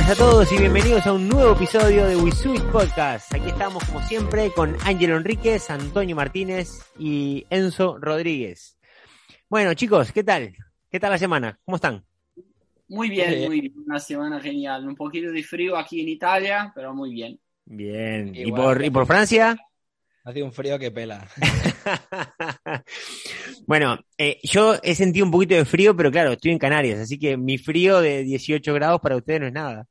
buenas a todos y bienvenidos a un nuevo episodio de WeSuit Podcast. Aquí estamos como siempre con Ángelo Enríquez, Antonio Martínez y Enzo Rodríguez. Bueno chicos, ¿qué tal? ¿Qué tal la semana? ¿Cómo están? Muy bien, muy bien. Una semana genial. Un poquito de frío aquí en Italia, pero muy bien. Bien. ¿Y por, ¿Y por Francia? Hace un frío que pela. bueno, eh, yo he sentido un poquito de frío, pero claro, estoy en Canarias, así que mi frío de 18 grados para ustedes no es nada.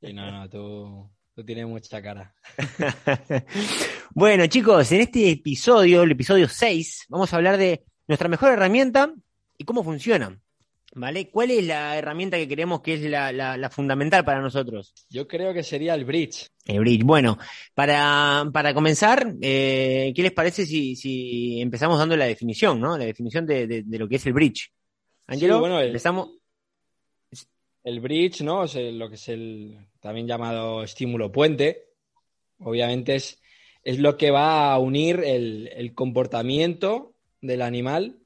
Sí, no, no, tú, tú tienes mucha cara. bueno, chicos, en este episodio, el episodio 6, vamos a hablar de nuestra mejor herramienta y cómo funciona. ¿Vale? ¿Cuál es la herramienta que creemos que es la, fundamental para nosotros? Yo creo que sería el bridge. El bridge. Bueno, para, comenzar, eh, ¿qué les parece si, empezamos dando la definición, ¿no? La definición de, lo que es el bridge. Angelo, bueno, empezamos. El bridge, ¿no? Es lo que es el también llamado estímulo puente. Obviamente es, es lo que va a unir el, el comportamiento del animal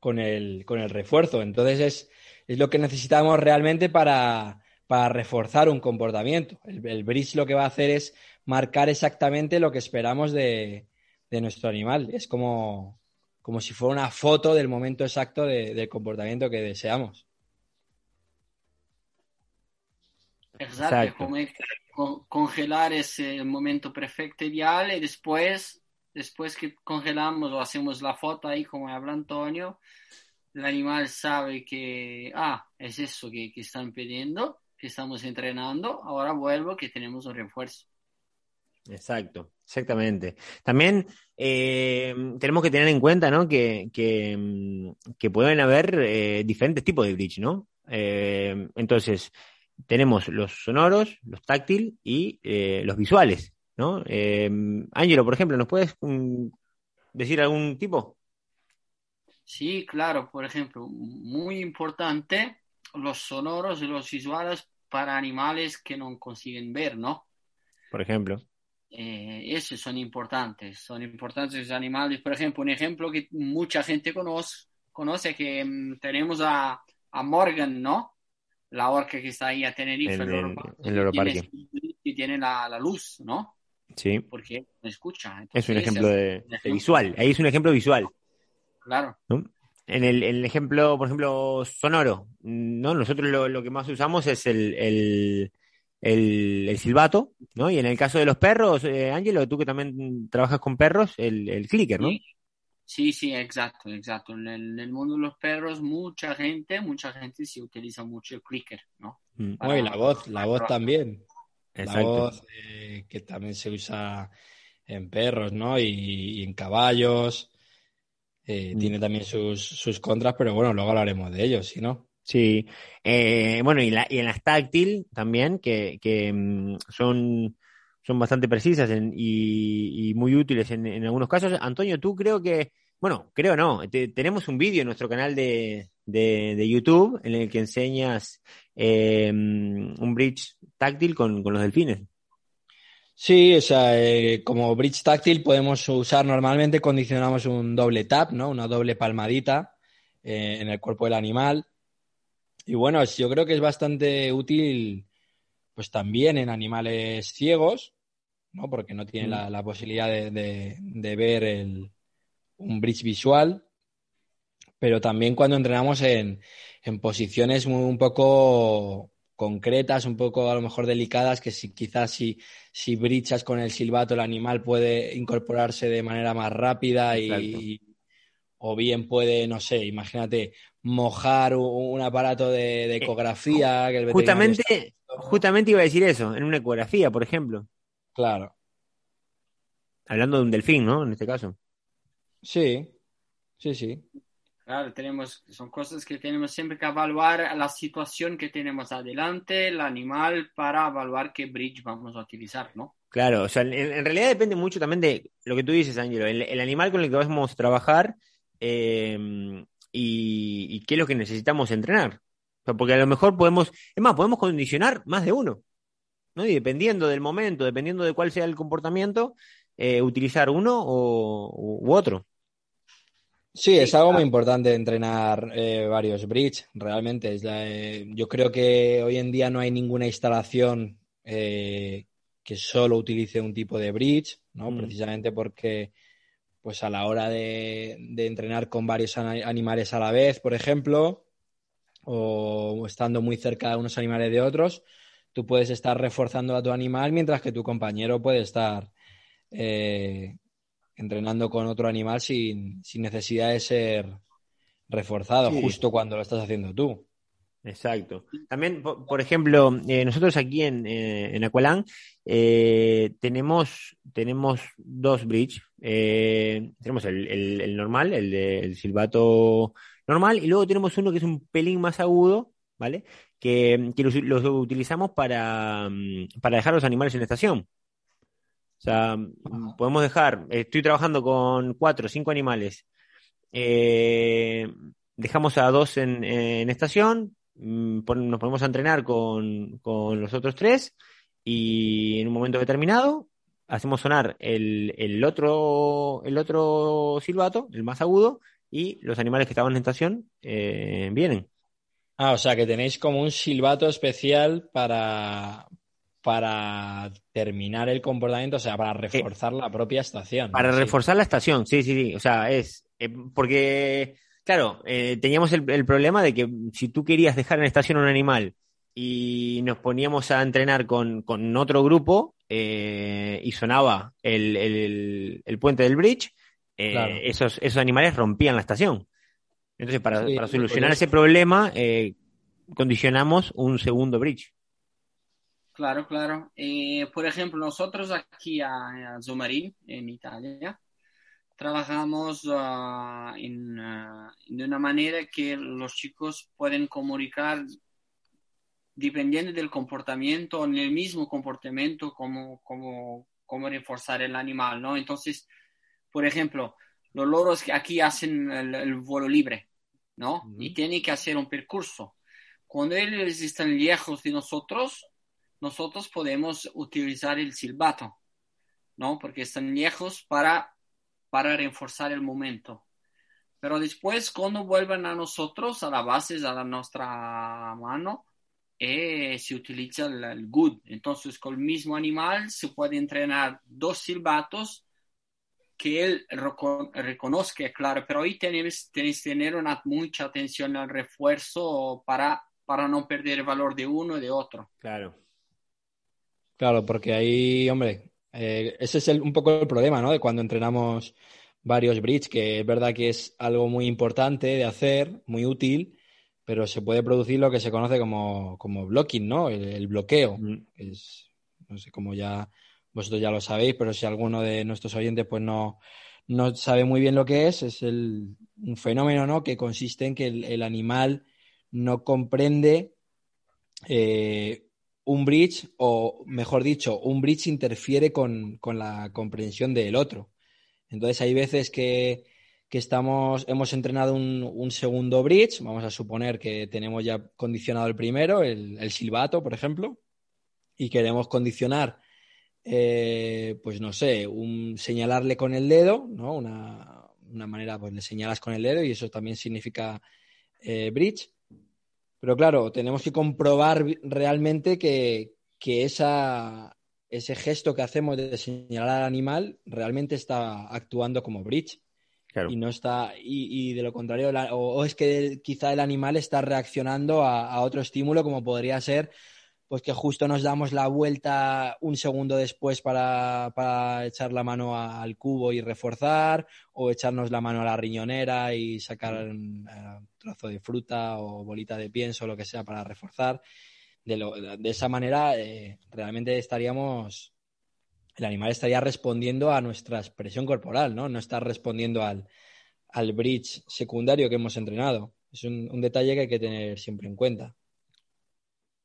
con el, con el refuerzo. Entonces es, es lo que necesitamos realmente para, para reforzar un comportamiento. El, el, bridge lo que va a hacer es marcar exactamente lo que esperamos de, de nuestro animal. Es como, como, si fuera una foto del momento exacto de, del comportamiento que deseamos. Exacto, Como congelar ese momento perfecto ideal y después después que congelamos o hacemos la foto ahí como habla Antonio, el animal sabe que, ah, es eso que, están pidiendo, que estamos entrenando, ahora vuelvo que tenemos un refuerzo. Exacto, exactamente. También eh, tenemos que tener en cuenta ¿no? que, que, mm, pueden haber eh, diferentes tipos de bridge, ¿no? Eh, entonces, tenemos los sonoros, los táctiles y los visuales. ¿No? Eh, Ángelo, por ejemplo, ¿nos puedes mm, decir algún tipo? Sí, claro, por ejemplo, muy importante los sonoros y los visuales para animales que no consiguen ver, ¿no? Por ejemplo. Eh, esos son importantes, son importantes los animales. Por ejemplo, un ejemplo que mucha gente conoce, conoce que mm, tenemos a, Morgan, ¿no? La orca que está ahí a Tenerife, en el, el, y tiene la, la luz, ¿no? Sí. Porque no escucha. es un ejemplo de, visual. Ahí es un ejemplo visual. Claro. En el, ejemplo, por ejemplo, sonoro, ¿no? Nosotros lo, que más usamos es el, silbato, ¿no? Y en el caso de los perros, eh, Ángelo, tú que también trabajas con perros, el, clicker, ¿no? Sí. Sí, exacto, exacto. En el, mundo de los perros, mucha gente, mucha gente sí utiliza mucho el clicker, ¿no? Mm. la voz, la voz también. La voz eh, que también se usa en perros, ¿no? Y, en caballos. Eh, mm. Tiene también sus, contras, pero bueno, luego hablaremos de ellos, ¿sí no? Sí. Eh, bueno, y, en las táctil también, que, mm, son, son bastante precisas y, muy útiles en, en, algunos casos. Antonio, tú creo que, bueno, creo no, tenemos un vídeo en nuestro canal de, de, YouTube en el que enseñas un bridge táctil con, los delfines. Sí, o sea, eh, como bridge táctil podemos usar normalmente, condicionamos un doble tap, ¿no? Una doble palmadita eh, en el cuerpo del animal. Y bueno, yo creo que es bastante útil, pues también en animales ciegos, ¿no? Porque no tienen la, mm. posibilidad de, ver el, un bridge visual. Pero también cuando entrenamos en, en posiciones muy, un poco concretas, un poco a lo mejor delicadas, que si quizás si, si brichas con el silbato el animal puede incorporarse de manera más rápida y, o bien puede, no sé, imagínate, mojar un, aparato de, eh, ecografía. justamente, justamente iba a decir eso, en una ecografía, por ejemplo. Claro. Hablando de un delfín, ¿no? En este caso. Sí, sí, sí. Claro, tenemos, son cosas que tenemos siempre que evaluar la situación que tenemos adelante, el animal, para evaluar qué bridge vamos a utilizar, ¿no? Claro, o sea, en, realidad depende mucho también de lo que tú dices, Ángelo, el, animal con el que vamos a trabajar em, y, qué es lo que necesitamos entrenar. porque a lo mejor podemos, es más, podemos condicionar más de uno, ¿no? Y dependiendo del momento, dependiendo de cuál sea el comportamiento, eh, utilizar uno u otro. Sí, es algo muy importante entrenar eh, varios bridge, realmente. Es eh, yo creo que hoy en día no hay ninguna instalación eh, que solo utilice un tipo de bridge, ¿no? Mm. Precisamente porque pues a la hora de, entrenar con varios animales a la vez, por ejemplo, o estando muy cerca de unos animales de otros, tú puedes estar reforzando a tu animal mientras que tu compañero puede estar entrenando con otro animal sin, necesidad de ser reforzado, justo cuando lo estás haciendo tú. Exacto. También, por, ejemplo, eh, nosotros aquí en, eh, en Aqualán eh, tenemos, tenemos dos bridge. tenemos el, normal, el del silbato normal, y luego tenemos uno que es un pelín más agudo, ¿vale? Que, que los, utilizamos para, mm, para dejar los animales en la estación. O sea, podemos dejar, estoy trabajando con cuatro cinco animales, eh, dejamos a dos en, estación, mm, nos ponemos a entrenar con, los otros tres y en un momento determinado hacemos sonar el, otro, el otro silbato, el más agudo, y los animales que estaban en estación eh, vienen. Ah, o sea que tenéis como un silbato especial para, para terminar el comportamiento, o sea, para reforzar la propia estación. Para reforzar la estación, sí, sí, sí. O sea, es eh, porque, claro, eh, teníamos el, problema de que si tú querías dejar en estación un animal y nos poníamos a entrenar con, otro grupo eh, y sonaba el, puente del bridge, esos, esos animales rompían la estación. Entonces, para, para solucionar ese problema, condicionamos un segundo bridge. Claro, claro. Eh, por ejemplo, nosotros aquí a, a en Italia, trabajamos en, ah, de una manera que los chicos pueden comunicar dependiendo del comportamiento, en el mismo comportamiento, como, como, como reforzar el animal, ¿no? Entonces, por ejemplo, los loros que aquí hacen el, vuelo libre, ¿no? Y tienen que hacer un percurso. Cuando ellos están lejos de nosotros, nosotros podemos utilizar el silbato, ¿no? Porque están lejos para, para reforzar el momento. Pero después, cuando vuelvan a nosotros, a la base, a nuestra mano, eh, se utiliza el, good. Entonces, con el mismo animal se puede entrenar dos silbatos que él reconozca, claro, pero ahí tenéis, que tener una, mucha atención al refuerzo para, para no perder el valor de uno y de otro. Claro. Claro, porque ahí, hombre, eh, ese es un poco el problema, ¿no? De cuando entrenamos varios bridge, que es verdad que es algo muy importante de hacer, muy útil, pero se puede producir lo que se conoce como, blocking, ¿no? El, bloqueo. Mm. Es, no sé cómo ya vosotros ya lo sabéis, pero si alguno de nuestros oyentes pues no, no sabe muy bien lo que es, es el, un fenómeno, ¿no? Que consiste en que el, animal no comprende eh, un bridge, o mejor dicho, un bridge interfiere con, la comprensión del otro. Entonces hay veces que, estamos, hemos entrenado un, segundo bridge, vamos a suponer que tenemos ya condicionado el primero, el, silbato, por ejemplo, y queremos condicionar, eh, pues no sé, un señalarle con el dedo, ¿no? Una, manera, pues le señalas con el dedo y eso también significa eh, bridge. Pero claro, tenemos que comprobar realmente que, ese gesto que hacemos de señalar al animal realmente está actuando como bridge. Y no está, y, de lo contrario, o, es que quizá el animal está reaccionando a, otro estímulo, como podría ser pues que justo nos damos la vuelta un segundo después para, echar la mano al cubo y reforzar, o echarnos la mano a la riñonera y sacar un eh, trozo de fruta o bolita de pienso, o lo que sea, para reforzar. De, esa manera, eh, realmente estaríamos, el animal estaría respondiendo a nuestra expresión corporal, ¿no? No está respondiendo al, al bridge secundario que hemos entrenado. Es un detalle que hay que tener siempre en cuenta.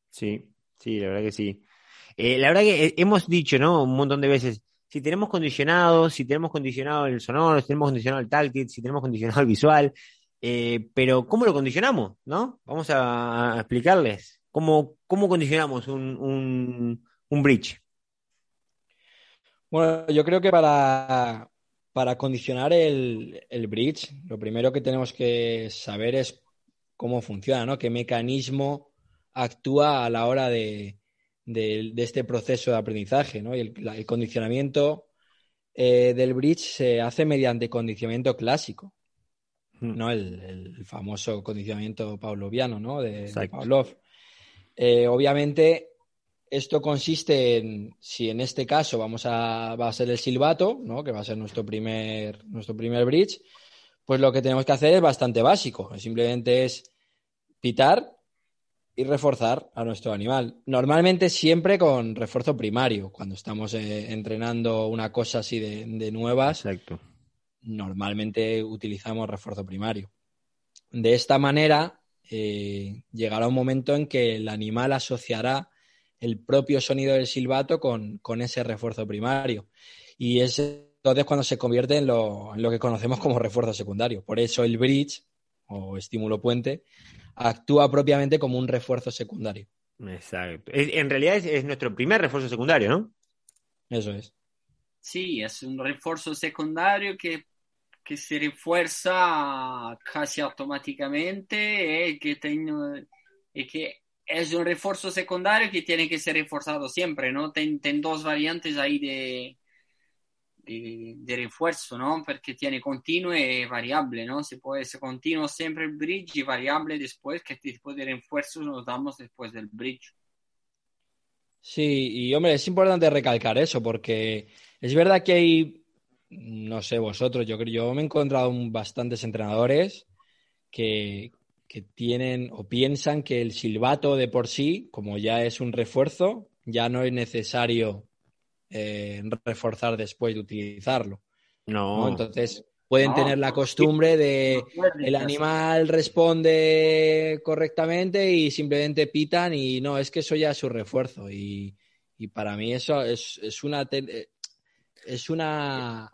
Sí, Sí, la verdad que sí. Eh, la verdad que eh, hemos dicho, ¿no? Un montón de veces, si tenemos condicionado, si tenemos condicionado el sonoro, si tenemos condicionado el táctil, si tenemos condicionado el visual, eh, pero ¿cómo lo condicionamos? ¿No? Vamos a, explicarles cómo, cómo condicionamos un, un, bridge. Bueno, yo creo que para, para condicionar el, bridge, lo primero que tenemos que saber es cómo funciona, ¿no? Qué mecanismo actúa a la hora de, este proceso de aprendizaje, ¿no? Y el, condicionamiento eh, del bridge se hace mediante condicionamiento clásico, hmm. ¿no? El, famoso condicionamiento pavloviano, ¿no? De, Pavlov. Eh, obviamente, esto consiste en, si en este caso vamos a, va a ser el silbato, ¿no? que va a ser nuestro primer, nuestro primer bridge, pues lo que tenemos que hacer es bastante básico. Simplemente es pitar y reforzar a nuestro animal. Normalmente siempre con refuerzo primario. Cuando estamos eh, entrenando una cosa así de, nuevas, normalmente utilizamos refuerzo primario. De esta manera, eh, llegará un momento en que el animal asociará el propio sonido del silbato con, ese refuerzo primario. Y es entonces cuando se convierte en lo, que conocemos como refuerzo secundario. Por eso el bridge o estímulo puente actúa propiamente como un refuerzo secundario. Exacto. En realidad es, nuestro primer refuerzo secundario, ¿no? Eso es. Sí, es un refuerzo secundario que, se refuerza casi automáticamente y que, tiene, y que es un refuerzo secundario que tiene que ser reforzado siempre, ¿no? Ten, dos variantes ahí de, de, refuerzo, ¿no? Porque tiene continuo y variable, ¿no? Se puede ser continuo siempre el bridge y variable después, que tipo de refuerzo nos damos después del bridge. Sí, y hombre, es importante recalcar eso, porque es verdad que hay, no sé vosotros, yo creo, yo me he encontrado bastantes entrenadores que, que tienen o piensan que el silbato de por sí, como ya es un refuerzo, ya no es necesario eh, reforzar después de utilizarlo. No. Entonces pueden tener la costumbre de el animal responde correctamente y simplemente pitan y no, es que eso ya es su refuerzo. Y, para mí eso es, es una eh, es una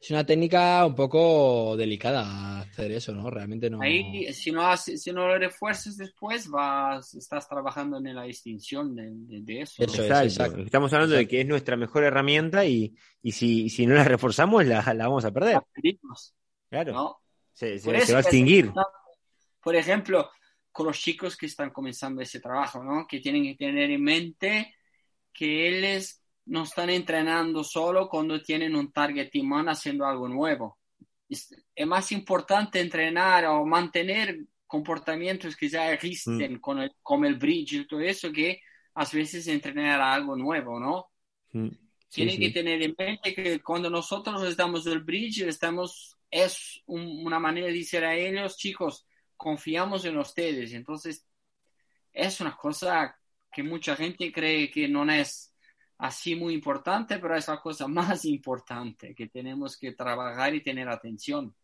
es una técnica un poco delicada hacer eso, ¿no? Realmente no. Ahí, si no, si no lo refuerzas después, vas, estás trabajando en la distinción de, eso. exacto. Estamos hablando de que es nuestra mejor herramienta y, y si, si, no la reforzamos, la, la vamos a perder. Claro. Se, se, va a extinguir. Por ejemplo, con los chicos que están comenzando ese trabajo, ¿no? Que tienen que tener en mente que él es no están entrenando solo cuando tienen un target man haciendo algo nuevo. Es, más importante entrenar o mantener comportamientos que ya existen mm. con el, como el bridge y todo eso que a veces entrenar algo nuevo, ¿no? Mm. Tienen que tener en mente que cuando nosotros les damos el bridge, estamos, es una manera de decir a ellos, chicos, confiamos en ustedes. Entonces, es una cosa que mucha gente cree que no es así muy importante, pero es la cosa más importante que tenemos que trabajar y tener atención.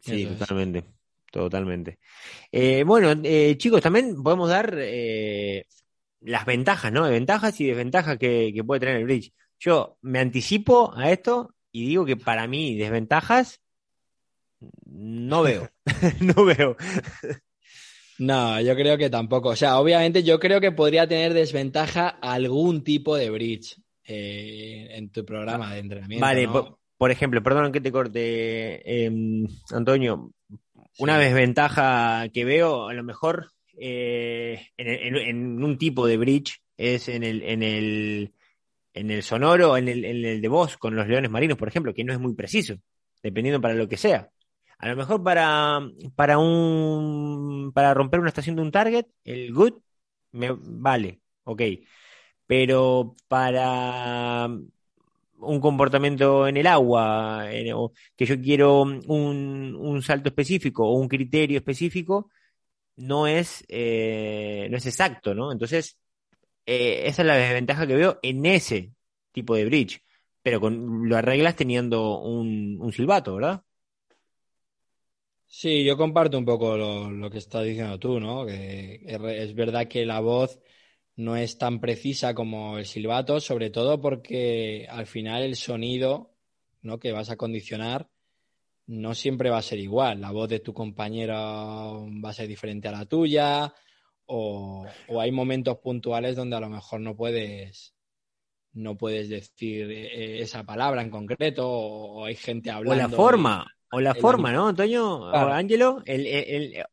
Sí, totalmente, totalmente. Eh, bueno, eh, chicos, también podemos dar eh, las ventajas, ¿no? De ventajas y desventajas que, que, puede tener el bridge. Yo me anticipo a esto y digo que para mí desventajas no veo, no veo. No, yo creo que tampoco. O sea, obviamente yo creo que podría tener desventaja algún tipo de bridge eh, en tu programa de entrenamiento. Vale, por, ejemplo, perdón que te corte, em, Antonio. Una desventaja que veo, a lo mejor eh, en, un tipo de bridge es en el, en el, en el sonoro, en el, en el de voz con los leones marinos, por ejemplo, que no es muy preciso, dependiendo para lo que sea. A lo mejor para, para un para romper una estación de un target, el good me vale, ok. Pero para un comportamiento en el agua, que yo quiero un, un, salto específico o un criterio específico, no es, eh, no es exacto, ¿no? Entonces, eh, esa es la desventaja que veo en ese tipo de bridge. Pero con, lo arreglas teniendo un, un silbato, ¿verdad? Sí, yo comparto un poco lo, que estás diciendo tú, ¿no? Que es verdad que la voz no es tan precisa como el silbato, sobre todo porque al final el sonido, ¿no? Que vas a condicionar no siempre va a ser igual. La voz de tu compañero va a ser diferente a la tuya o, hay momentos puntuales donde a lo mejor no puedes no puedes decir eh, esa palabra en concreto o, hay gente hablando. O la forma, o la forma, ¿no, Antonio? O Ángelo,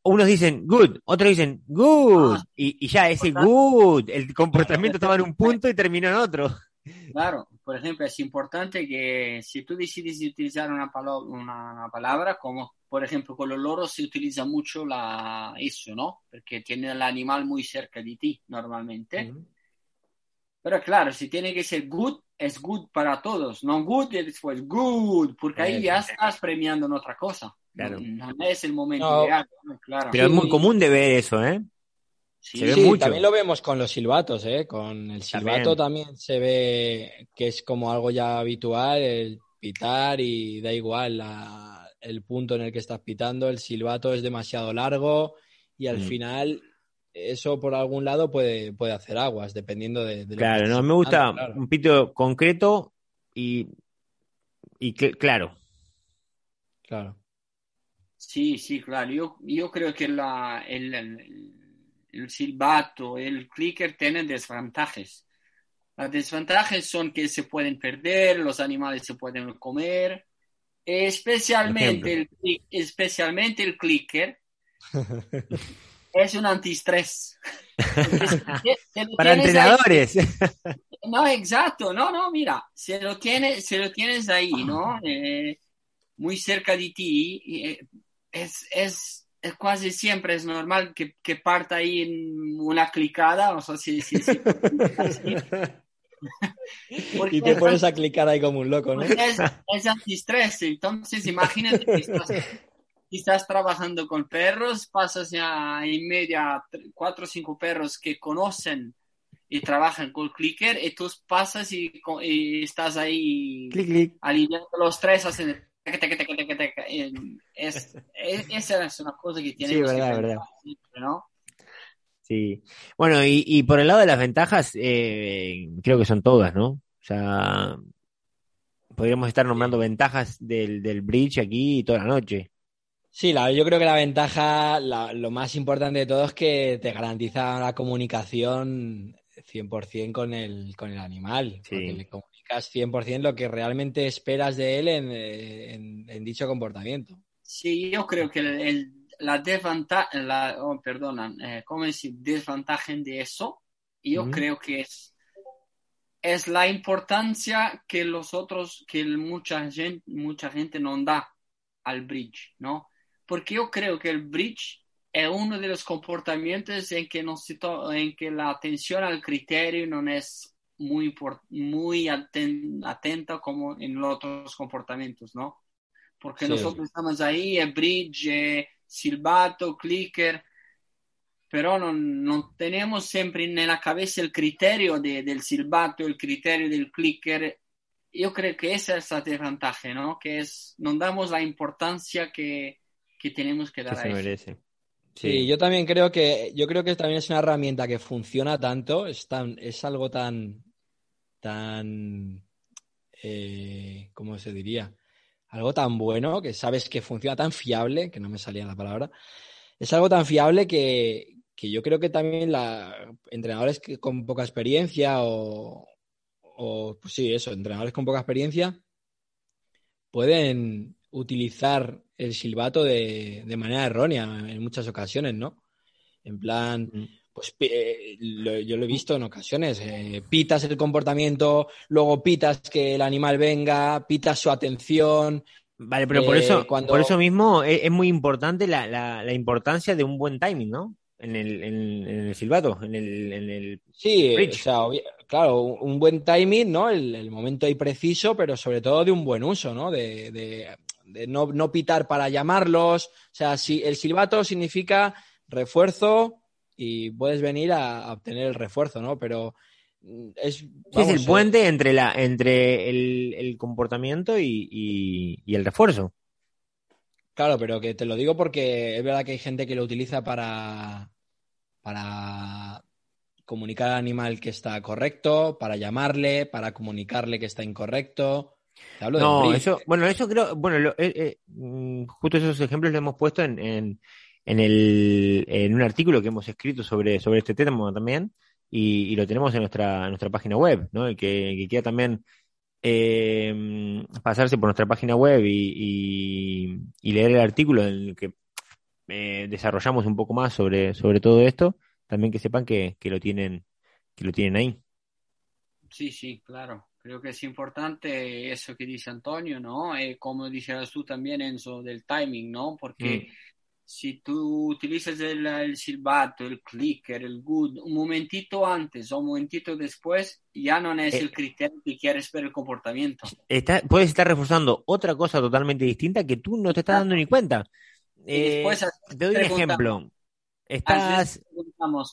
unos dicen good, otros dicen good, ah. y, ya ese good, el comportamiento estaba en un punto y terminó en otro. Claro, por ejemplo, es importante que si tú decides utilizar una, palabra, una, palabra, como por ejemplo con los loros se utiliza mucho la, eso, ¿no? Porque tiene el animal muy cerca de ti normalmente. Pero claro, si tiene que ser good, es good para todos, no good y después good, porque ahí ya estás premiando en otra cosa. Claro. No, es el momento ideal, claro. Pero es muy común de ver eso, ¿eh? Sí, también lo vemos con los silbatos, ¿eh? Con el silbato también. se ve que es como algo ya habitual, el pitar y da igual el punto en el que estás pitando, el silbato es demasiado largo y al mm. final eso por algún lado puede, puede hacer aguas, dependiendo de... claro, no, me gusta un pito concreto y, y claro. Claro. Sí, sí, claro. Yo, yo creo que la, el el silbato, el clicker tienen desventajas. Las desventajas son que se pueden perder, los animales se pueden comer, especialmente, el, especialmente el clicker. es un antiestrés. Para entrenadores. no, exacto. No, no, mira, se lo, tiene, se lo tienes ahí, ¿no? Eh, muy cerca de ti. Eh, es, es, casi siempre es normal que, que parta ahí en una clicada, o sea, si, si, y te pones a clicar ahí como un loco, ¿no? Es, es antistrés, entonces imagínate que estás, trabajando con perros, pasas ya en media cuatro o cinco perros que conocen y trabajan con clicker, y tú pasas y, estás ahí alineando los tres, hacen es, esa es una cosa que tiene sí, verdad, verdad. ¿no? Sí. Bueno, y, por el lado de las ventajas, eh, creo que son todas, ¿no? O sea, podríamos estar nombrando ventajas del, del bridge aquí toda la noche. Sí, la, yo creo que la ventaja, lo más importante de todo es que te garantiza la comunicación 100% con el, con el animal. Sí. 100% lo que realmente esperas de él en, dicho comportamiento. Sí, yo creo que la desventaja, la, oh, perdona, eh, ¿cómo decir? Desventaja de eso, yo creo que es, es la importancia que los otros, que mucha gente, mucha gente no da al bridge, ¿no? Porque yo creo que el bridge es uno de los comportamientos en que, no en que la atención al criterio no es muy, muy atenta como en los otros comportamientos, ¿no? Porque nosotros estamos ahí, el bridge, silbato, clicker, pero no, no, tenemos siempre en la cabeza el criterio de, del silbato, el criterio del clicker. Yo creo que esa es la desventaja, ¿no? Que es, no damos la importancia que, que tenemos que dar a eso. Sí. yo también creo que, yo creo que también es una herramienta que funciona tanto, es, tan, es algo tan, tan, eh, ¿cómo se diría? Algo tan bueno que sabes que funciona tan fiable, que no me salía la palabra, es algo tan fiable que, yo creo que también la, entrenadores con poca experiencia o, pues sí, eso, entrenadores con poca experiencia pueden utilizar el silbato de, de manera errónea en muchas ocasiones, ¿no? En plan, pues eh, yo lo he visto en ocasiones, eh, pitas el comportamiento, luego pitas que el animal venga, pitas su atención. Vale, pero por, eso, eh, por eso mismo es, muy importante la, la, importancia de un buen timing, ¿no? En el, en, el silbato, en el, en el Sí, o sea, claro, un buen timing, ¿no? El, momento ahí preciso, pero sobre todo de un buen uso, ¿no? De, de, no, no pitar para llamarlos. O sea, si el silbato significa refuerzo, y puedes venir a, obtener el refuerzo, ¿no? Pero mm, es, es el puente entre, la, entre el, comportamiento y, el refuerzo. Claro, pero que te lo digo porque es verdad que hay gente que lo utiliza para, para comunicar al animal que está correcto, para llamarle, para comunicarle que está incorrecto. No, eso, bueno, eso creo, bueno, eh, eh, mm, justo esos ejemplos los hemos puesto en, en, en, el, en un artículo que hemos escrito sobre, sobre este tema también, y, lo tenemos en nuestra, nuestra página web, ¿no? El que, quiera también eh, pasarse por nuestra página web y, leer el artículo en el que eh, desarrollamos un poco más sobre, sobre todo esto, también que sepan que, que, lo tienen, que lo tienen ahí. Sí, sí, claro. Creo que es importante eso que dice Antonio, ¿no? Eh, como decías tú también, Enzo, del timing, ¿no? Porque mm. si tú utilizas el, silbato, el clicker, el good, un momentito antes o un momentito después, ya no es el eh, criterio que quieres ver el comportamiento. puedes estar reforzando otra cosa totalmente distinta que tú no te estás dando ni cuenta. Eh, te doy un ejemplo. Estás...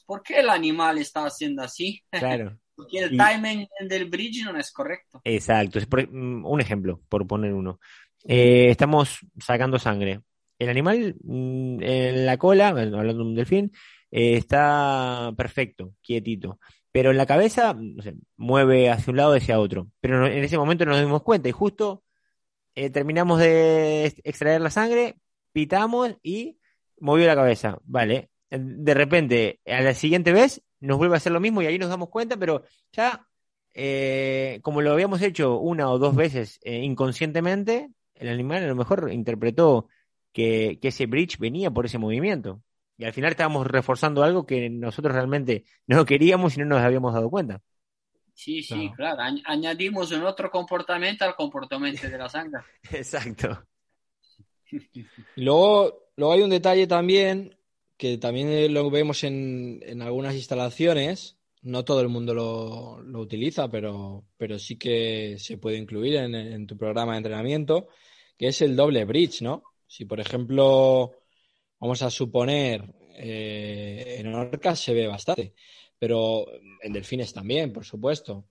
¿por qué el animal está haciendo así? Claro. Porque el timing del bridge no es correcto. Exacto. Mm, un ejemplo, por poner uno. Eh, estamos sacando sangre. El animal mm, en la cola, hablando de un delfín, eh, está perfecto, quietito. Pero en la cabeza, no sé, mueve hacia un lado y hacia otro. Pero en ese momento no nos dimos cuenta y justo eh, terminamos de extraer la sangre, pitamos y movió la cabeza. Vale. De repente, a la siguiente vez, nos vuelve a hacer lo mismo y ahí nos damos cuenta, pero ya, eh, como lo habíamos hecho una o dos veces eh, inconscientemente, el animal a lo mejor interpretó que, ese bridge venía por ese movimiento. Y al final estábamos reforzando algo que nosotros realmente no queríamos y no nos habíamos dado cuenta. Sí, sí, claro. Añadimos un otro comportamiento al comportamiento de la sangre. Exacto. Luego, luego hay un detalle también que también lo vemos en, en algunas instalaciones. No todo el mundo lo, lo, utiliza, pero, pero sí que se puede incluir en, tu programa de entrenamiento, que es el doble bridge, ¿no? Si, por ejemplo, vamos a suponer, eh, en orcas se ve bastante, pero en delfines también, por supuesto.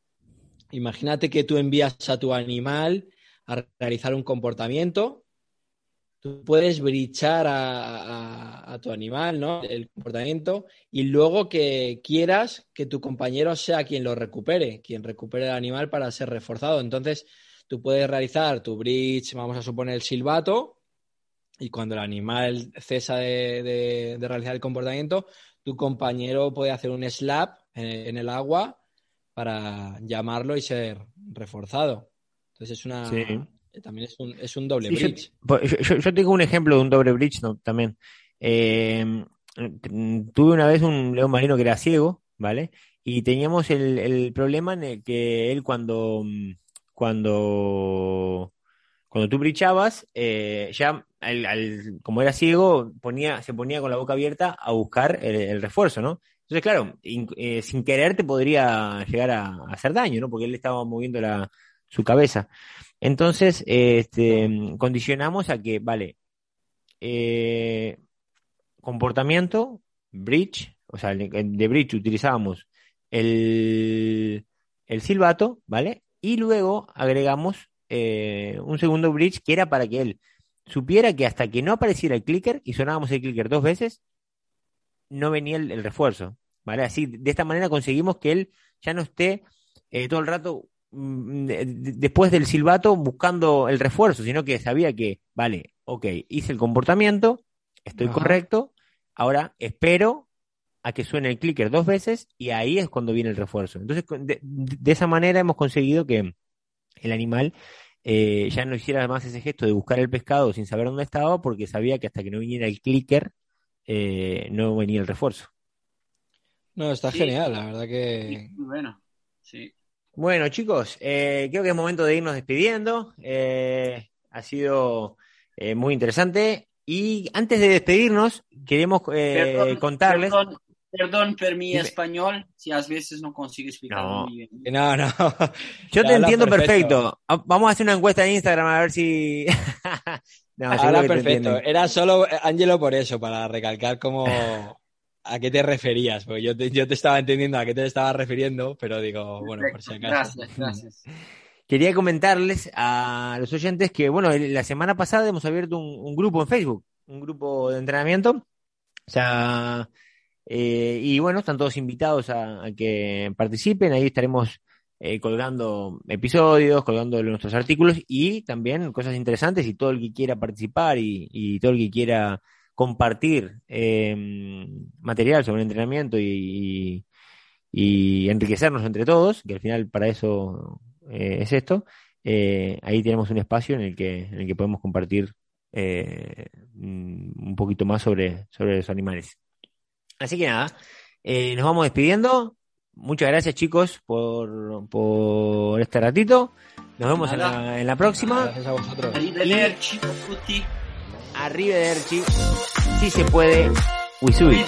Imagínate que tú envías a tu animal a realizar un comportamiento puedes brichar a, tu animal, ¿no? El comportamiento y luego que quieras que tu compañero sea quien lo recupere, quien recupere el animal para ser reforzado. Entonces, tú puedes realizar tu bridge, vamos a suponer el silbato, y cuando el animal cesa de, realizar el comportamiento, tu compañero puede hacer un slap en, el agua para llamarlo y ser reforzado. Entonces es una, también es un, es un doble bridge. Pues, yo, tengo un ejemplo de un doble bridge también. Eh, tuve una vez un león marino que era ciego, ¿vale? Y teníamos el, problema en el que él cuando, cuando, cuando tú brichabas, eh, ya como era ciego, ponía, se ponía con la boca abierta a buscar el, refuerzo, ¿no? Entonces, claro, eh, sin querer te podría llegar a, a, hacer daño, ¿no? Porque él estaba moviendo la, su cabeza. Entonces, este, condicionamos a que, vale, eh, comportamiento, bridge, o sea, de bridge utilizábamos el, el silbato, ¿vale? Y luego agregamos eh, un segundo bridge que era para que él supiera que hasta que no apareciera el clicker y sonábamos el clicker dos veces, no venía el, refuerzo, ¿vale? Así, de esta manera conseguimos que él ya no esté eh, todo el rato Mm, después del silbato buscando el refuerzo, sino que sabía que, vale, ok, hice el comportamiento, estoy correcto, ahora espero a que suene el clicker dos veces y ahí es cuando viene el refuerzo. Entonces, de, esa manera hemos conseguido que el animal eh, ya no hiciera más ese gesto de buscar el pescado sin saber dónde estaba, porque sabía que hasta que no viniera el clicker eh, no venía el refuerzo. No, está genial, la verdad que. bueno, sí. Bueno, chicos, eh, creo que es momento de irnos despidiendo. Eh, ha sido eh, muy interesante. Y antes de despedirnos, queremos contarles. Perdón, por mi español, si a veces no consigo explicar muy bien. No, no. Yo te entiendo perfecto. Ah, vamos a hacer una encuesta en Instagram a ver si. no, Habla perfecto. Era solo, Ángelo, por eso, para recalcar cómo. a qué te referías, porque yo te, yo te estaba entendiendo a qué te estabas refiriendo, pero digo, bueno, por si acaso. Gracias, gracias. Quería comentarles a los oyentes que, bueno, la semana pasada hemos abierto un, grupo en Facebook, un grupo de entrenamiento. O sea, eh, y bueno, están todos invitados a, que participen. Ahí estaremos eh, colgando episodios, colgando nuestros artículos y también cosas interesantes. Y todo el que quiera participar y, y todo el que quiera compartir em, material sobre entrenamiento y, y enriquecernos entre todos, que al final para eso eh, es esto, eh, ahí tenemos un espacio en el que, en el que podemos compartir eh, un poquito más sobre, sobre los animales. Así que nada, nos vamos despidiendo. Muchas gracias chicos por, por este ratito. Nos vemos en la, en la, próxima. Gracias a vosotros. Arrivederci Arrivederci. Si se puede. Wisui.